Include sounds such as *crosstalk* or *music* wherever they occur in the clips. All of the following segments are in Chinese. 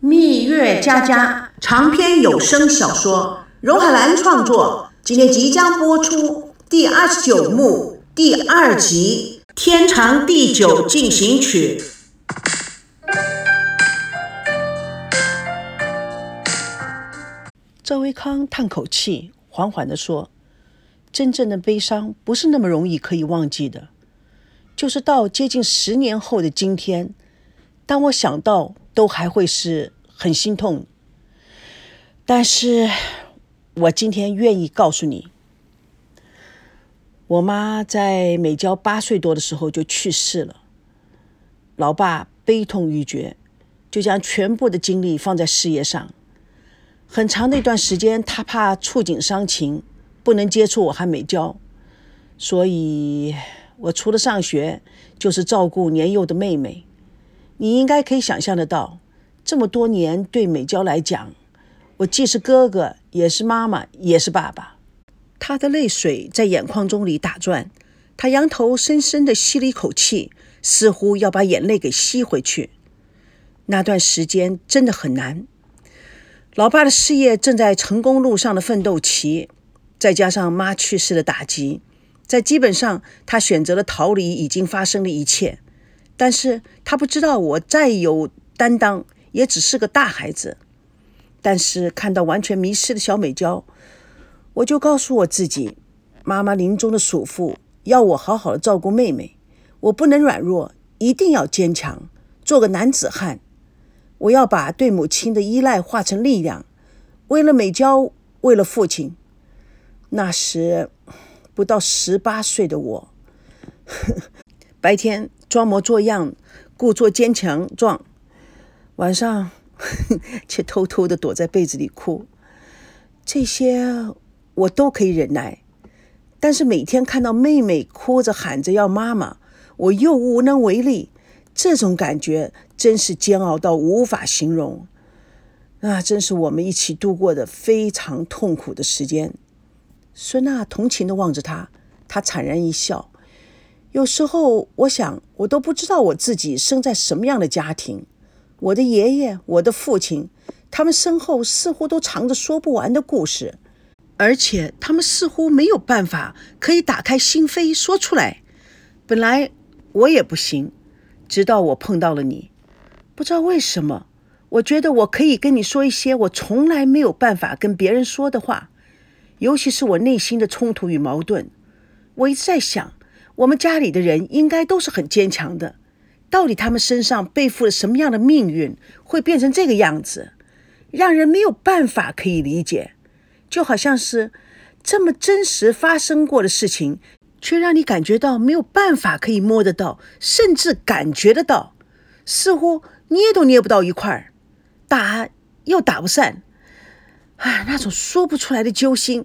蜜月佳佳长篇有声小说，荣海兰创作，今天即将播出第二十九幕第二集《天长地久进行曲》。赵维康叹口气，缓缓地说：“真正的悲伤不是那么容易可以忘记的，就是到接近十年后的今天，当我想到，都还会是很心痛。但是，我今天愿意告诉你，我妈在美娇八岁多的时候就去世了，老爸悲痛欲绝，就将全部的精力放在事业上。”很长的一段时间，他怕触景伤情，不能接触我和美娇，所以我除了上学，就是照顾年幼的妹妹。你应该可以想象得到，这么多年对美娇来讲，我既是哥哥，也是妈妈，也是爸爸。他的泪水在眼眶中里打转，他仰头深深地吸了一口气，似乎要把眼泪给吸回去。那段时间真的很难。老爸的事业正在成功路上的奋斗期，再加上妈去世的打击，在基本上他选择了逃离已经发生的一切。但是他不知道，我再有担当，也只是个大孩子。但是看到完全迷失的小美娇，我就告诉我自己，妈妈临终的嘱咐要我好好的照顾妹妹，我不能软弱，一定要坚强，做个男子汉。我要把对母亲的依赖化成力量，为了美娇，为了父亲。那时不到十八岁的我，*laughs* 白天装模作样，故作坚强状，晚上 *laughs* 却偷偷的躲在被子里哭。这些我都可以忍耐，但是每天看到妹妹哭着喊着要妈妈，我又无能为力。这种感觉真是煎熬到无法形容，那真是我们一起度过的非常痛苦的时间。孙娜同情的望着他，他惨然一笑。有时候我想，我都不知道我自己生在什么样的家庭。我的爷爷，我的父亲，他们身后似乎都藏着说不完的故事，而且他们似乎没有办法可以打开心扉说出来。本来我也不行。直到我碰到了你，不知道为什么，我觉得我可以跟你说一些我从来没有办法跟别人说的话，尤其是我内心的冲突与矛盾。我一直在想，我们家里的人应该都是很坚强的，到底他们身上背负了什么样的命运，会变成这个样子，让人没有办法可以理解，就好像是这么真实发生过的事情。却让你感觉到没有办法可以摸得到，甚至感觉得到，似乎捏都捏不到一块儿，打又打不散，啊，那种说不出来的揪心，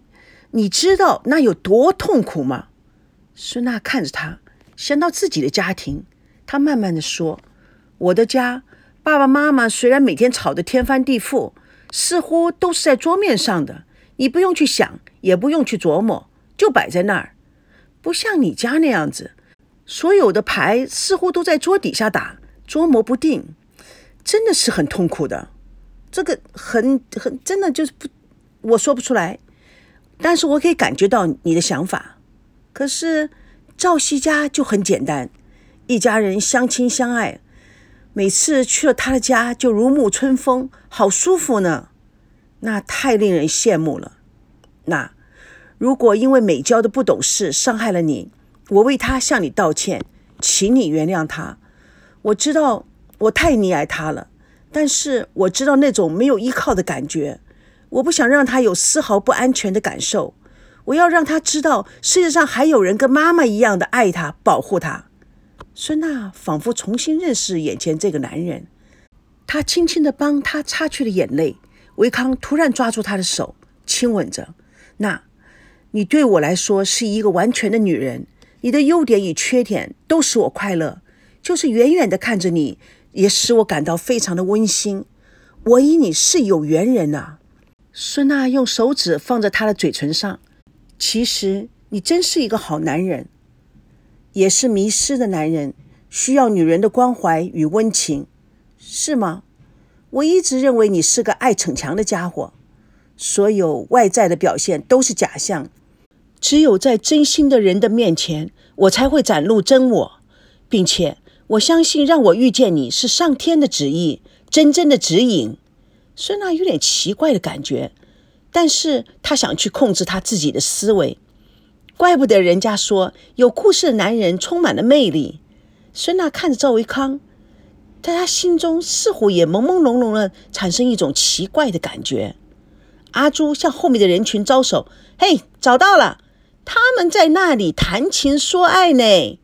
你知道那有多痛苦吗？孙娜看着他，想到自己的家庭，他慢慢的说：“我的家，爸爸妈妈虽然每天吵得天翻地覆，似乎都是在桌面上的，你不用去想，也不用去琢磨，就摆在那儿。”不像你家那样子，所有的牌似乎都在桌底下打，捉摸不定，真的是很痛苦的。这个很很真的就是不，我说不出来，但是我可以感觉到你的想法。可是赵熙家就很简单，一家人相亲相爱，每次去了他的家就如沐春风，好舒服呢。那太令人羡慕了。那。如果因为美娇的不懂事伤害了你，我为她向你道歉，请你原谅她。我知道我太溺爱她了，但是我知道那种没有依靠的感觉，我不想让她有丝毫不安全的感受。我要让他知道世界上还有人跟妈妈一样的爱他、保护他。孙娜仿佛重新认识眼前这个男人，她轻轻地帮他擦去了眼泪。维康突然抓住她的手，亲吻着那。你对我来说是一个完全的女人，你的优点与缺点都使我快乐，就是远远的看着你，也使我感到非常的温馨。我与你是有缘人呐。孙娜用手指放在他的嘴唇上，其实你真是一个好男人，也是迷失的男人，需要女人的关怀与温情，是吗？我一直认为你是个爱逞强的家伙，所有外在的表现都是假象。只有在真心的人的面前，我才会展露真我，并且我相信让我遇见你是上天的旨意，真正的指引。虽然有点奇怪的感觉，但是她想去控制她自己的思维。怪不得人家说有故事的男人充满了魅力。孙娜看着赵维康。在他心中似乎也朦朦胧胧的产生一种奇怪的感觉。阿朱向后面的人群招手：“嘿，找到了，他们在那里谈情说爱呢。”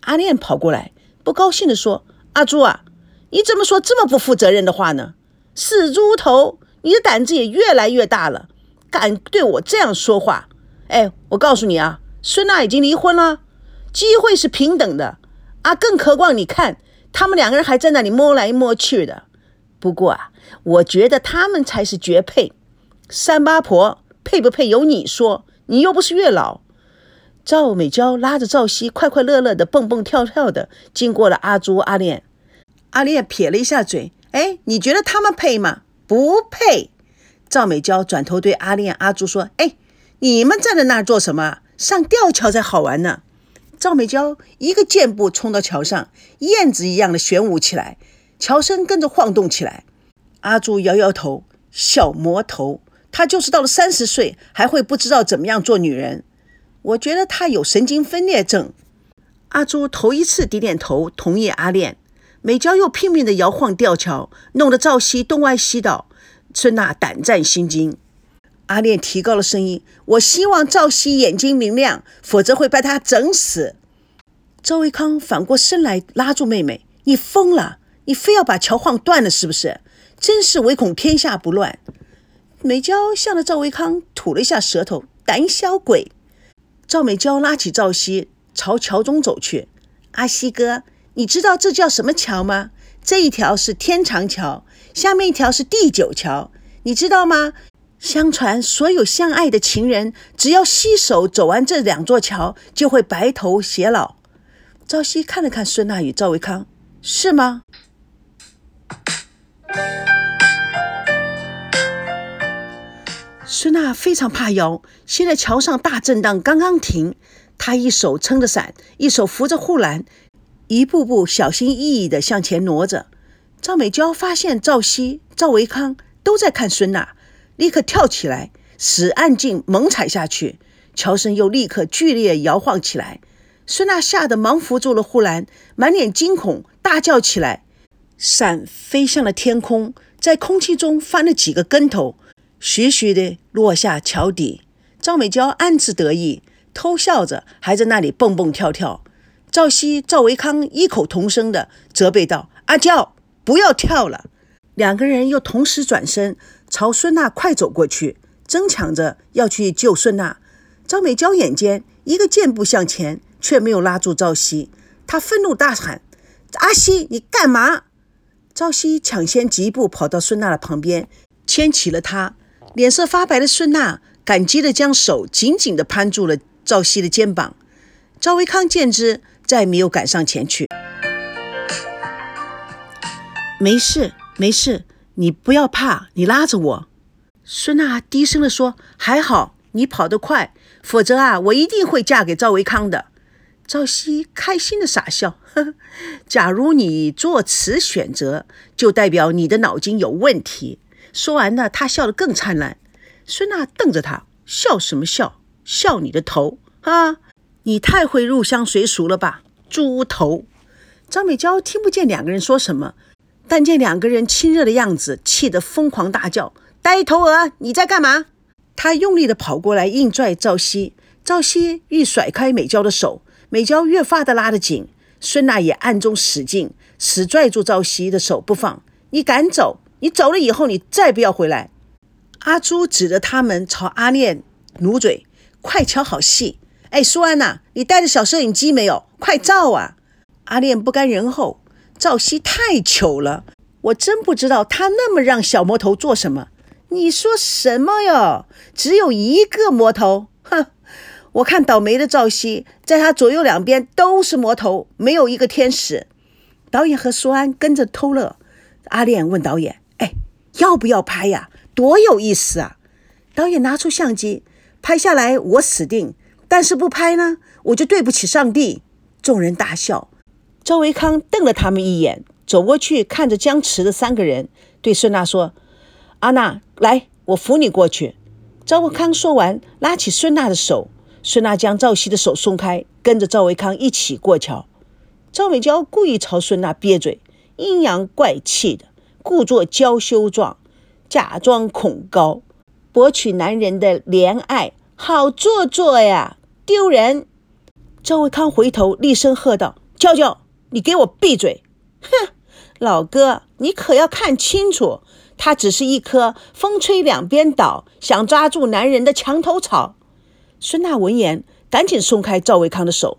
阿练跑过来，不高兴地说：“阿朱啊，你怎么说这么不负责任的话呢？死猪头，你的胆子也越来越大了，敢对我这样说话？哎，我告诉你啊，孙娜已经离婚了，机会是平等的啊，更何况你看。”他们两个人还在那里摸来摸去的。不过啊，我觉得他们才是绝配。三八婆配不配由你说，你又不是月老。赵美娇拉着赵熙，快快乐乐的蹦蹦跳跳的经过了阿朱、阿炼。阿炼撇了一下嘴：“哎，你觉得他们配吗？不配。”赵美娇转头对阿炼、阿朱说：“哎，你们站在那儿做什么？上吊桥才好玩呢。”赵美娇一个箭步冲到桥上，燕子一样的旋舞起来，桥身跟着晃动起来。阿朱摇摇头：“小魔头，他就是到了三十岁还会不知道怎么样做女人。我觉得他有神经分裂症。”阿朱头一次点点头，同意阿炼。美娇又拼命的摇晃吊桥，弄得赵熙东歪西倒，孙娜胆战心惊。阿炼提高了声音：“我希望赵熙眼睛明亮，否则会把他整死。”赵维康反过身来拉住妹妹：“你疯了？你非要把桥晃断了是不是？真是唯恐天下不乱。”美娇向着赵维康吐了一下舌头：“胆小鬼！”赵美娇拉起赵熙朝桥中走去：“阿西哥，你知道这叫什么桥吗？这一条是天长桥，下面一条是地久桥，你知道吗？”相传，所有相爱的情人，只要携手走完这两座桥，就会白头偕老。朝夕看了看孙娜与赵维康，是吗？孙娜非常怕摇，现在桥上大震荡刚刚停，她一手撑着伞，一手扶着护栏，一步步小心翼翼地向前挪着。赵美娇发现赵熙、赵维康都在看孙娜。立刻跳起来，使暗劲猛踩下去，桥身又立刻剧烈摇晃起来。孙娜吓得忙扶住了护栏，满脸惊恐，大叫起来。伞飞向了天空，在空气中翻了几个跟头，徐徐地落下桥底。赵美娇暗自得意，偷笑着，还在那里蹦蹦跳跳。赵熙、赵维康异口同声地责备道：“阿娇，不要跳了！”两个人又同时转身。朝孙娜快走过去，争抢着要去救孙娜。张美娇眼尖，一个箭步向前，却没有拉住赵熙。她愤怒大喊：“阿西，你干嘛？”赵熙抢先疾步跑到孙娜的旁边，牵起了她。脸色发白的孙娜感激地将手紧紧地攀住了赵熙的肩膀。赵维康见之，再没有赶上前去。没事，没事。你不要怕，你拉着我。孙娜低声地说：“还好你跑得快，否则啊，我一定会嫁给赵维康的。”赵熙开心的傻笑：“呵呵，假如你做此选择，就代表你的脑筋有问题。”说完呢，他笑得更灿烂。孙娜瞪着他：“笑什么笑？笑你的头啊！你太会入乡随俗了吧，猪头！”张美娇听不见两个人说什么。但见两个人亲热的样子，气得疯狂大叫：“呆头鹅，你在干嘛？”他用力地跑过来，硬拽赵熙。赵熙欲甩开美娇的手，美娇越发的拉得紧。孙娜也暗中使劲，死拽住赵熙的手不放。你敢走？你走了以后，你再不要回来。阿朱指着他们朝阿念努嘴：“快瞧好戏！哎，苏安呐，你带着小摄影机没有？快照啊！”阿念不甘人后。赵熙太糗了，我真不知道他那么让小魔头做什么。你说什么哟？只有一个魔头？哼！我看倒霉的赵熙，在他左右两边都是魔头，没有一个天使。导演和苏安跟着偷乐。阿炼问导演：“哎，要不要拍呀？多有意思啊！导演拿出相机，拍下来我死定，但是不拍呢，我就对不起上帝。众人大笑。赵维康瞪了他们一眼，走过去看着僵持的三个人，对孙娜说：“阿娜，来，我扶你过去。”赵维康说完，拉起孙娜的手，孙娜将赵熙的手松开，跟着赵维康一起过桥。赵美娇故意朝孙娜憋嘴，阴阳怪气的，故作娇羞状，假装恐高，博取男人的怜爱，好做作呀，丢人！赵维康回头厉声喝道：“娇娇！”你给我闭嘴！哼，老哥，你可要看清楚，他只是一棵风吹两边倒、想抓住男人的墙头草。孙娜闻言，赶紧松开赵维康的手，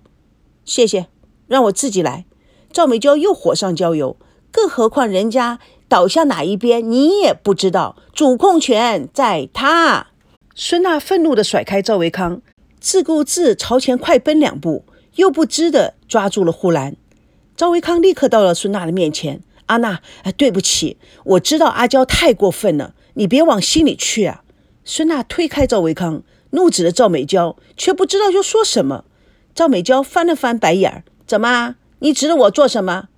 谢谢，让我自己来。赵美娇又火上浇油，更何况人家倒向哪一边，你也不知道，主控权在他。孙娜愤怒地甩开赵维康，自顾自朝前快奔两步，又不知地抓住了护栏。赵维康立刻到了孙娜的面前：“阿娜，对不起，我知道阿娇太过分了，你别往心里去啊。”孙娜推开赵维康，怒指着赵美娇，却不知道要说什么。赵美娇翻了翻白眼儿：“怎么？你指着我做什么？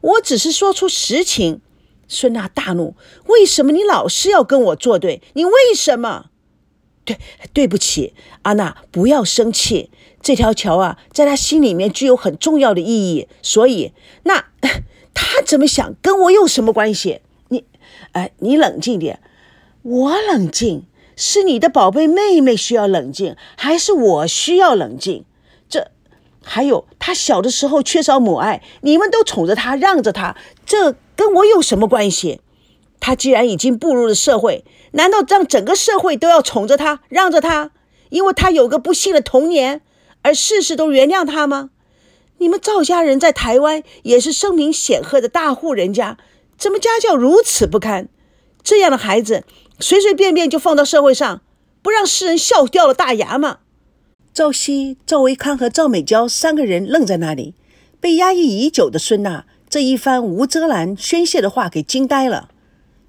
我只是说出实情。”孙娜大怒：“为什么你老是要跟我作对？你为什么？”对，对不起，阿娜，不要生气。这条桥啊，在他心里面具有很重要的意义，所以那 *laughs* 他怎么想跟我有什么关系？你，哎，你冷静点。我冷静，是你的宝贝妹妹需要冷静，还是我需要冷静？这还有，他小的时候缺少母爱，你们都宠着他，让着他，这跟我有什么关系？他既然已经步入了社会，难道让整个社会都要宠着他，让着他？因为他有个不幸的童年？而事事都原谅他吗？你们赵家人在台湾也是声名显赫的大户人家，怎么家教如此不堪？这样的孩子随随便便就放到社会上，不让世人笑掉了大牙吗？赵熙、赵维康和赵美娇三个人愣在那里，被压抑已久的孙娜这一番无遮拦宣泄的话给惊呆了。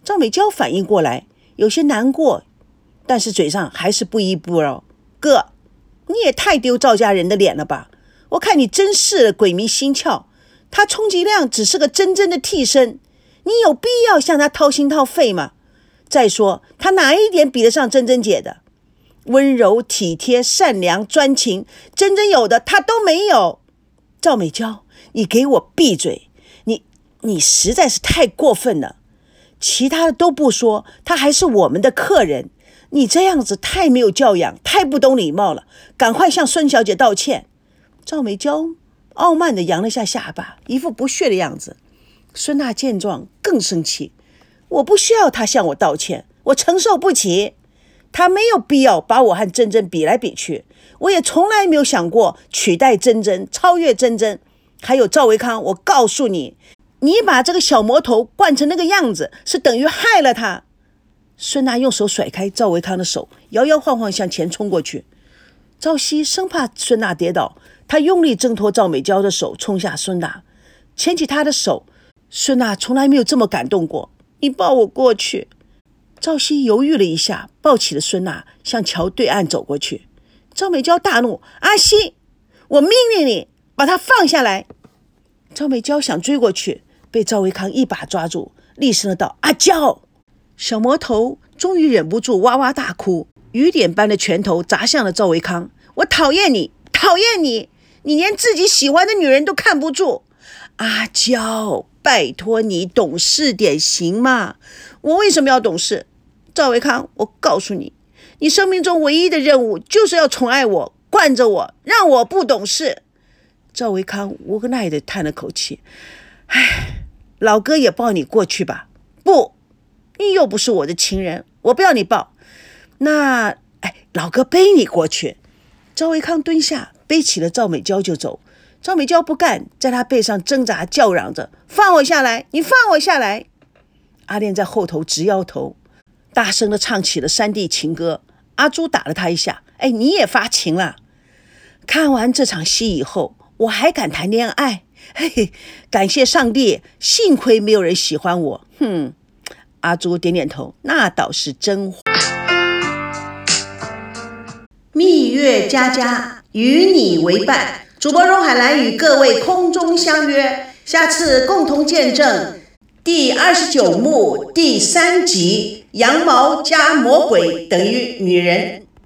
赵美娇反应过来，有些难过，但是嘴上还是不依不饶：“哥。”你也太丢赵家人的脸了吧！我看你真是鬼迷心窍。他充其量只是个真真的替身，你有必要向他掏心掏肺吗？再说他哪一点比得上真真姐的温柔体贴、善良专情？真真有的他都没有。赵美娇，你给我闭嘴！你你实在是太过分了。其他的都不说，他还是我们的客人。你这样子太没有教养，太不懂礼貌了，赶快向孙小姐道歉。赵美娇傲慢地扬了下下巴，一副不屑的样子。孙娜见状更生气，我不需要她向我道歉，我承受不起。她没有必要把我和珍珍比来比去，我也从来没有想过取代珍珍，超越珍珍。还有赵维康，我告诉你，你把这个小魔头惯成那个样子，是等于害了他。孙娜用手甩开赵维康的手，摇摇晃晃向前冲过去。赵熙生怕孙娜跌倒，他用力挣脱赵美娇的手，冲下孙娜，牵起她的手。孙娜从来没有这么感动过。你抱我过去。赵熙犹豫了一下，抱起了孙娜，向桥对岸走过去。赵美娇大怒：“阿西，我命令你把他放下来！”赵美娇想追过去，被赵维康一把抓住，厉声的道：“阿娇！”小魔头终于忍不住哇哇大哭，雨点般的拳头砸向了赵维康。我讨厌你，讨厌你！你连自己喜欢的女人都看不住。阿娇，拜托你懂事点行吗？我为什么要懂事？赵维康，我告诉你，你生命中唯一的任务就是要宠爱我，惯着我，让我不懂事。赵维康无奈地叹了口气：“唉，老哥也抱你过去吧。”不。你又不是我的情人，我不要你抱。那，哎，老哥背你过去。赵维康蹲下，背起了赵美娇就走。赵美娇不干，在他背上挣扎叫嚷着：“放我下来！你放我下来！”阿莲在后头直摇头，大声的唱起了山地情歌。阿朱打了他一下：“哎，你也发情了？看完这场戏以后，我还敢谈恋爱？嘿嘿，感谢上帝，幸亏没有人喜欢我。哼。”阿朱点点头，那倒是真话。蜜月佳佳与你为伴，主播荣海兰与各位空中相约，下次共同见证第二十九幕第三集：羊毛加魔鬼等于女人。